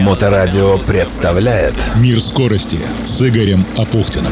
Моторадио представляет Мир скорости с Игорем Апухтиным.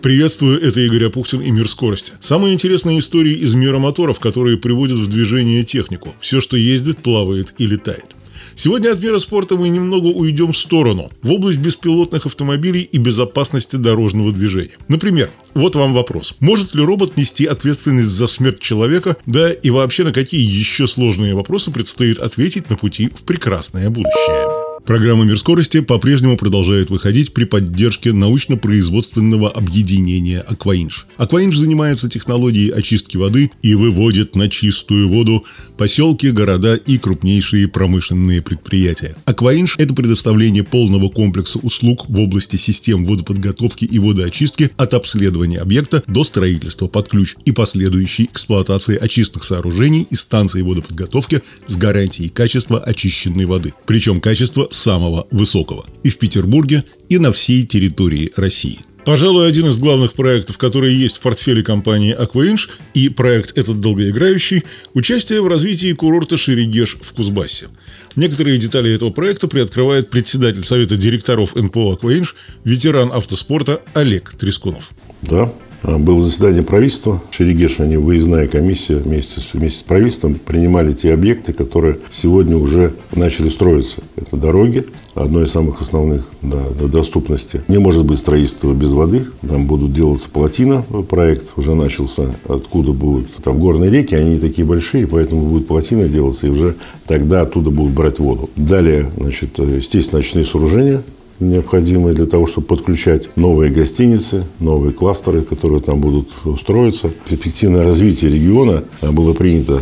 Приветствую, это Игорь Апухтин и «Мир скорости». Самые интересные истории из мира моторов, которые приводят в движение технику. Все, что ездит, плавает и летает. Сегодня от мира спорта мы немного уйдем в сторону, в область беспилотных автомобилей и безопасности дорожного движения. Например, вот вам вопрос. Может ли робот нести ответственность за смерть человека? Да и вообще на какие еще сложные вопросы предстоит ответить на пути в прекрасное будущее? Программа «Мир скорости» по-прежнему продолжает выходить при поддержке научно-производственного объединения «Акваинж». «Акваинж» занимается технологией очистки воды и выводит на чистую воду поселки, города и крупнейшие промышленные предприятия. «Акваинж» — это предоставление полного комплекса услуг в области систем водоподготовки и водоочистки от обследования объекта до строительства под ключ и последующей эксплуатации очистных сооружений и станций водоподготовки с гарантией качества очищенной воды. Причем качество самого высокого и в Петербурге, и на всей территории России. Пожалуй, один из главных проектов, которые есть в портфеле компании Aquainch, и проект этот долгоиграющий – участие в развитии курорта Шерегеш в Кузбассе. Некоторые детали этого проекта приоткрывает председатель Совета директоров НПО Aquainch, ветеран автоспорта Олег Трескунов. Да, было заседание правительства. Шерегеш, они выездная комиссия вместе с, вместе с правительством принимали те объекты, которые сегодня уже начали строиться. Это дороги, одно из самых основных да, доступности. Не может быть строительства без воды. Там будут делаться плотина. Проект уже начался. Откуда будут там горные реки, они не такие большие, поэтому будет плотина делаться, и уже тогда оттуда будут брать воду. Далее, значит, естественно, ночные сооружения необходимые для того, чтобы подключать новые гостиницы, новые кластеры, которые там будут строиться. Перспективное развитие региона было принято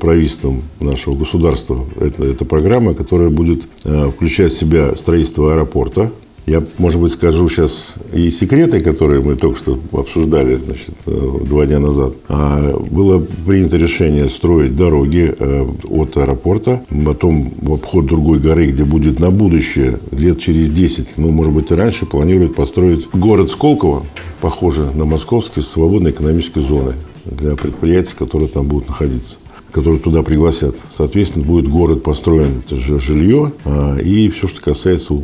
правительством нашего государства. Это, это программа, которая будет э, включать в себя строительство аэропорта, я, может быть, скажу сейчас и секреты, которые мы только что обсуждали значит, э, два дня назад. А было принято решение строить дороги э, от аэропорта, потом в обход другой горы, где будет на будущее, лет через 10, ну, может быть, и раньше, планируют построить город Сколково, похоже на московский, с свободной экономической зоной для предприятий, которые там будут находиться которые туда пригласят. Соответственно, будет город построен, это же жилье, а, и все, что касается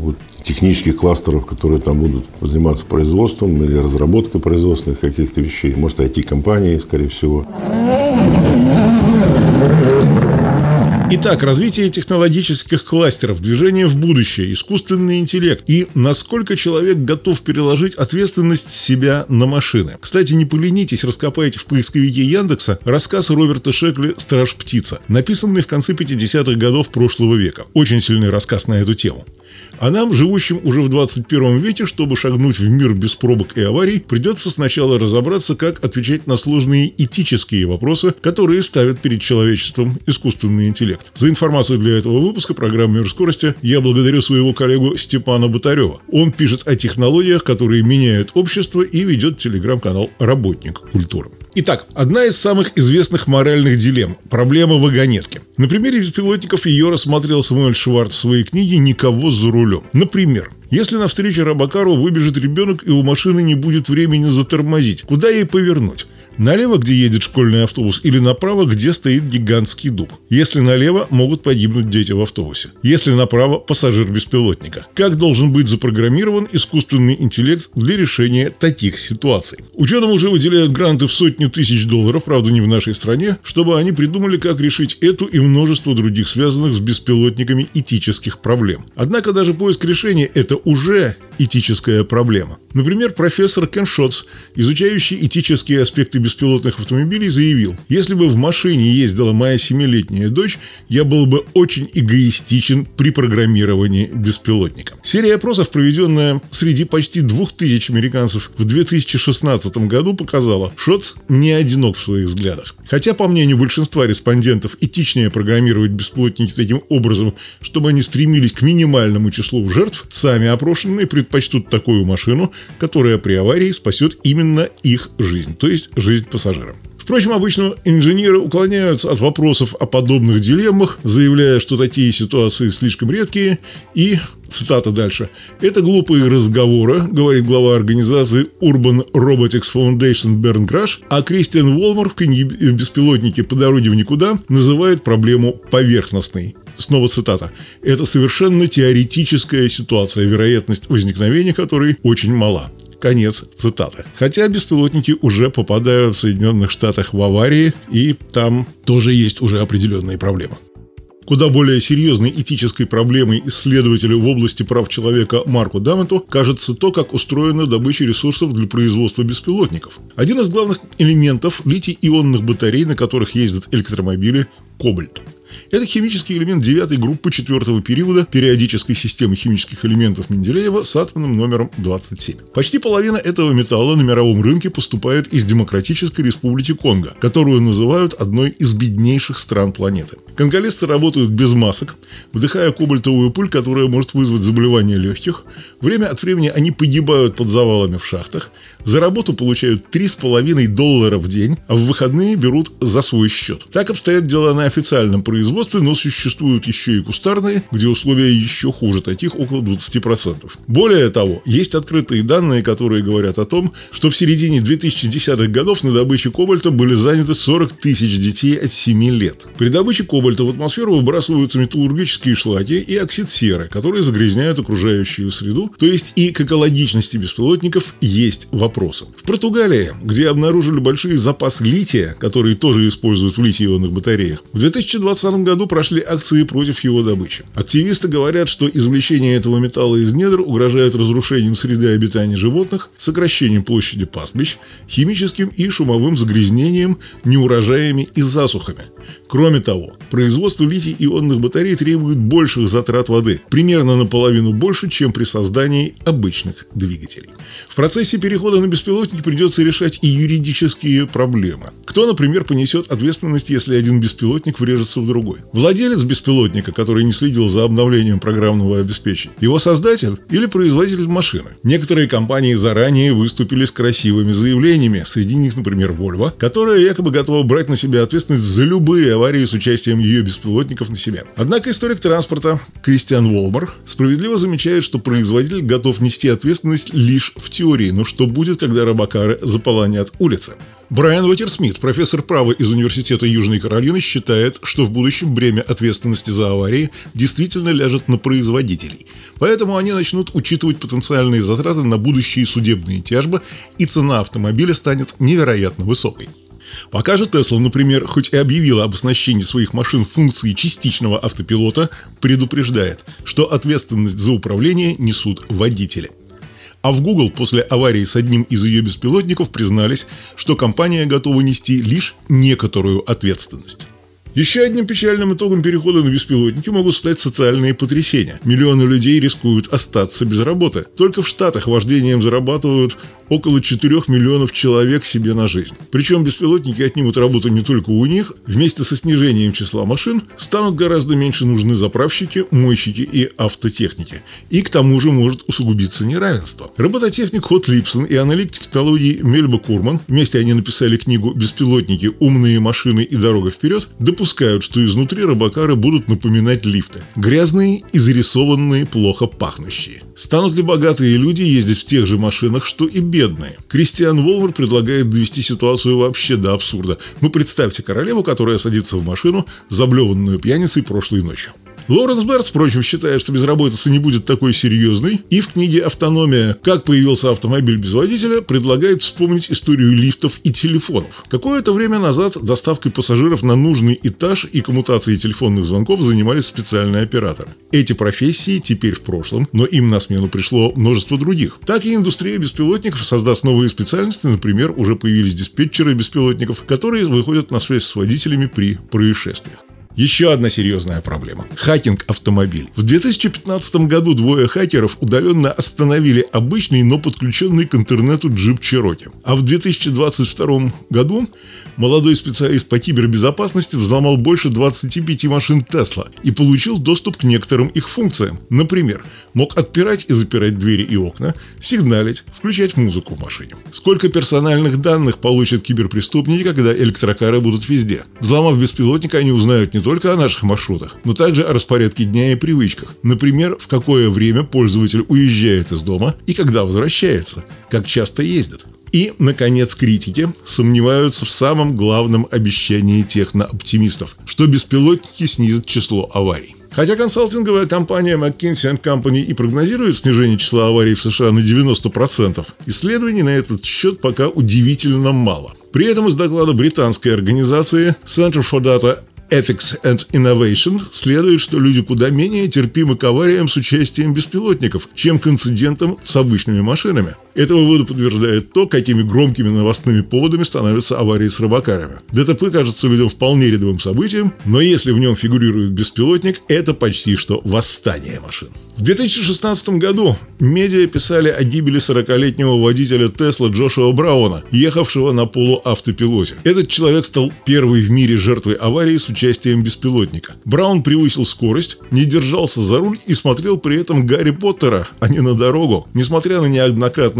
технических кластеров, которые там будут заниматься производством или разработкой производственных каких-то вещей. Может, IT-компании, скорее всего. Итак, развитие технологических кластеров, движение в будущее, искусственный интеллект и насколько человек готов переложить ответственность себя на машины. Кстати, не поленитесь, раскопайте в поисковике Яндекса рассказ Роберта Шекли «Страж птица», написанный в конце 50-х годов прошлого века. Очень сильный рассказ на эту тему. А нам, живущим уже в 21 веке, чтобы шагнуть в мир без пробок и аварий, придется сначала разобраться, как отвечать на сложные этические вопросы, которые ставят перед человечеством искусственный интеллект. За информацию для этого выпуска программы «Мир скорости» я благодарю своего коллегу Степана Батарева. Он пишет о технологиях, которые меняют общество и ведет телеграм-канал «Работник культуры». Итак, одна из самых известных моральных дилемм – проблема вагонетки. На примере беспилотников ее рассматривал Самуэль Шварц в своей книге «Никого за рулем». Например, если на встрече Рабакару выбежит ребенок и у машины не будет времени затормозить, куда ей повернуть? Налево, где едет школьный автобус, или направо, где стоит гигантский дуб. Если налево, могут погибнуть дети в автобусе. Если направо, пассажир беспилотника. Как должен быть запрограммирован искусственный интеллект для решения таких ситуаций? Ученым уже выделяют гранты в сотни тысяч долларов, правда не в нашей стране, чтобы они придумали, как решить эту и множество других связанных с беспилотниками этических проблем. Однако даже поиск решения – это уже этическая проблема. Например, профессор Кен Шотс, изучающий этические аспекты беспилотных автомобилей, заявил, если бы в машине ездила моя семилетняя дочь, я был бы очень эгоистичен при программировании беспилотника. Серия опросов, проведенная среди почти двух тысяч американцев в 2016 году, показала, Шотс не одинок в своих взглядах. Хотя, по мнению большинства респондентов, этичнее программировать беспилотники таким образом, чтобы они стремились к минимальному числу жертв, сами опрошенные предпочтут такую машину, которая при аварии спасет именно их жизнь, то есть жизнь пассажира Впрочем, обычно инженеры уклоняются от вопросов о подобных дилеммах, заявляя, что такие ситуации слишком редкие и цитата дальше. «Это глупые разговоры», говорит глава организации Urban Robotics Foundation Берн Краш, а Кристиан Волмар в книге «Беспилотники по дороге в никуда» называет проблему поверхностной. Снова цитата. «Это совершенно теоретическая ситуация, вероятность возникновения которой очень мала». Конец цитаты. Хотя беспилотники уже попадают в Соединенных Штатах в аварии, и там тоже есть уже определенные проблемы. Куда более серьезной этической проблемой исследователю в области прав человека Марку Даменту кажется то, как устроена добыча ресурсов для производства беспилотников. Один из главных элементов литий-ионных батарей, на которых ездят электромобили – кобальт. Это химический элемент девятой группы четвертого периода периодической системы химических элементов Менделеева с атомным номером 27. Почти половина этого металла на мировом рынке поступает из Демократической Республики Конго, которую называют одной из беднейших стран планеты. Конголезцы работают без масок, вдыхая кобальтовую пыль, которая может вызвать заболевания легких. Время от времени они погибают под завалами в шахтах. За работу получают 3,5 доллара в день, а в выходные берут за свой счет. Так обстоят дела на официальном производстве, но существуют еще и кустарные, где условия еще хуже, таких около 20%. Более того, есть открытые данные, которые говорят о том, что в середине 2010-х годов на добыче кобальта были заняты 40 тысяч детей от 7 лет. При добыче кобальта кобальта в атмосферу выбрасываются металлургические шлаки и оксид серы, которые загрязняют окружающую среду, то есть и к экологичности беспилотников есть вопросы. В Португалии, где обнаружили большие запасы лития, которые тоже используют в литий-ионных батареях, в 2020 году прошли акции против его добычи. Активисты говорят, что извлечение этого металла из недр угрожает разрушением среды обитания животных, сокращением площади пастбищ, химическим и шумовым загрязнением, неурожаями и засухами. Кроме того, производство литий-ионных батарей требует больших затрат воды, примерно наполовину больше, чем при создании обычных двигателей. В процессе перехода на беспилотники придется решать и юридические проблемы. Кто, например, понесет ответственность, если один беспилотник врежется в другой? Владелец беспилотника, который не следил за обновлением программного обеспечения? Его создатель или производитель машины? Некоторые компании заранее выступили с красивыми заявлениями, среди них, например, Volvo, которая якобы готова брать на себя ответственность за любые аварии с участием ее беспилотников на себя. Однако историк транспорта Кристиан Волбар справедливо замечает, что производитель готов нести ответственность лишь в теории, но что будет, когда робокары заполонят улицы? Брайан Уотерсмит, профессор права из Университета Южной Каролины, считает, что в будущем бремя ответственности за аварии действительно ляжет на производителей. Поэтому они начнут учитывать потенциальные затраты на будущие судебные тяжбы, и цена автомобиля станет невероятно высокой. Пока же Tesla, например, хоть и объявила об оснащении своих машин функцией частичного автопилота, предупреждает, что ответственность за управление несут водители. А в Google после аварии с одним из ее беспилотников признались, что компания готова нести лишь некоторую ответственность. Еще одним печальным итогом перехода на беспилотники могут стать социальные потрясения. Миллионы людей рискуют остаться без работы. Только в Штатах вождением зарабатывают около 4 миллионов человек себе на жизнь. Причем беспилотники отнимут работу не только у них, вместе со снижением числа машин станут гораздо меньше нужны заправщики, мойщики и автотехники. И к тому же может усугубиться неравенство. Робототехник Хот Липсон и аналитик технологий Мельба Курман, вместе они написали книгу «Беспилотники. Умные машины и дорога вперед», допускают, что изнутри робокары будут напоминать лифты. Грязные и зарисованные, плохо пахнущие. Станут ли богатые люди ездить в тех же машинах, что и бедные? Кристиан Волмер предлагает довести ситуацию вообще до абсурда. Ну, представьте королеву, которая садится в машину, заблеванную пьяницей прошлой ночью. Лоренс Берт, впрочем, считает, что безработица не будет такой серьезной, и в книге «Автономия. Как появился автомобиль без водителя» предлагает вспомнить историю лифтов и телефонов. Какое-то время назад доставкой пассажиров на нужный этаж и коммутацией телефонных звонков занимались специальные операторы. Эти профессии теперь в прошлом, но им на смену пришло множество других. Так и индустрия беспилотников создаст новые специальности, например, уже появились диспетчеры беспилотников, которые выходят на связь с водителями при происшествиях. Еще одна серьезная проблема – хакинг автомобилей. В 2015 году двое хакеров удаленно остановили обычный, но подключенный к интернету джип Cherokee. А в 2022 году молодой специалист по кибербезопасности взломал больше 25 машин Tesla и получил доступ к некоторым их функциям. Например, мог отпирать и запирать двери и окна, сигналить, включать музыку в машине. Сколько персональных данных получат киберпреступники, когда электрокары будут везде? Взломав беспилотник, они узнают не только о наших маршрутах, но также о распорядке дня и привычках. Например, в какое время пользователь уезжает из дома и когда возвращается, как часто ездит. И, наконец, критики сомневаются в самом главном обещании технооптимистов, что беспилотники снизят число аварий. Хотя консалтинговая компания McKinsey Company и прогнозирует снижение числа аварий в США на 90%, исследований на этот счет пока удивительно мало. При этом из доклада британской организации Center for Data Ethics and Innovation следует, что люди куда менее терпимы к авариям с участием беспилотников, чем к инцидентам с обычными машинами. Это выводу подтверждает то, какими громкими новостными поводами становятся аварии с рыбакарами. ДТП кажется людям вполне рядовым событием, но если в нем фигурирует беспилотник, это почти что восстание машин. В 2016 году медиа писали о гибели 40-летнего водителя Тесла Джошуа Брауна, ехавшего на полуавтопилоте. Этот человек стал первой в мире жертвой аварии с участием беспилотника. Браун превысил скорость, не держался за руль и смотрел при этом Гарри Поттера, а не на дорогу. Несмотря на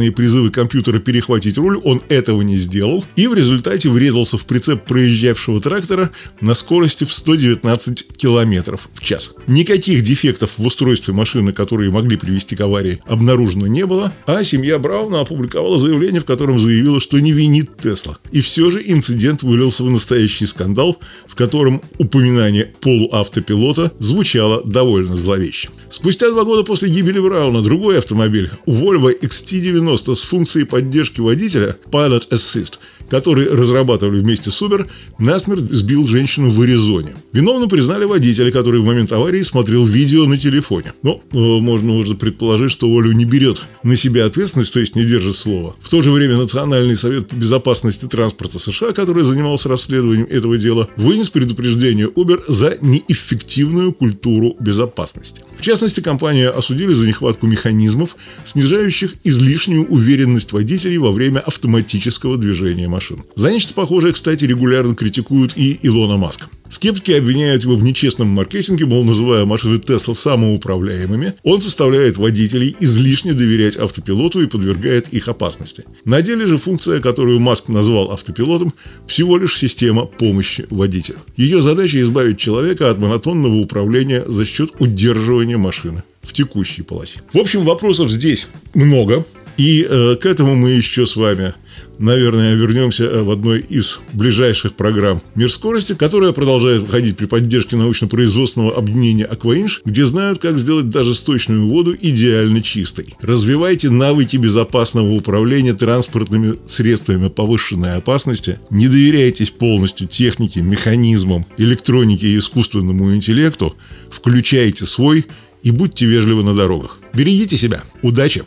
неоднократные призывы компьютера перехватить руль, он этого не сделал и в результате врезался в прицеп проезжавшего трактора на скорости в 119 км в час. Никаких дефектов в устройстве машины которые могли привести к аварии, обнаружено не было, а семья Брауна опубликовала заявление, в котором заявила, что не винит Тесла. И все же инцидент вылился в настоящий скандал, в котором упоминание полуавтопилота звучало довольно зловеще. Спустя два года после гибели Брауна другой автомобиль, Volvo XT90 с функцией поддержки водителя Pilot Assist – который разрабатывали вместе с Uber, насмерть сбил женщину в Аризоне. Виновным признали водителя, который в момент аварии смотрел видео на телефоне. Но э, можно уже предположить, что Олю не берет на себя ответственность, то есть не держит слова. В то же время Национальный совет безопасности транспорта США, который занимался расследованием этого дела, вынес предупреждение Uber за неэффективную культуру безопасности. В частности, компанию осудили за нехватку механизмов, снижающих излишнюю уверенность водителей во время автоматического движения машин. За нечто похожее, кстати, регулярно критикуют и Илона Маска. Скептики обвиняют его в нечестном маркетинге, мол, называя машины Tesla самоуправляемыми, он заставляет водителей излишне доверять автопилоту и подвергает их опасности. На деле же функция, которую Маск назвал автопилотом, всего лишь система помощи водителю. Ее задача избавить человека от монотонного управления за счет удерживания машины в текущей полосе. В общем, вопросов здесь много, и э, к этому мы еще с вами наверное, вернемся э, в одной из ближайших программ «Мир скорости», которая продолжает выходить при поддержке научно-производственного объединения «Акваинж», где знают, как сделать даже сточную воду идеально чистой. Развивайте навыки безопасного управления транспортными средствами повышенной опасности, не доверяйтесь полностью технике, механизмам, электронике и искусственному интеллекту, включайте свой и будьте вежливы на дорогах. Берегите себя. Удачи!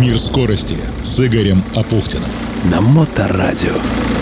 «Мир скорости» с Игорем Апухтиным. На Моторадио.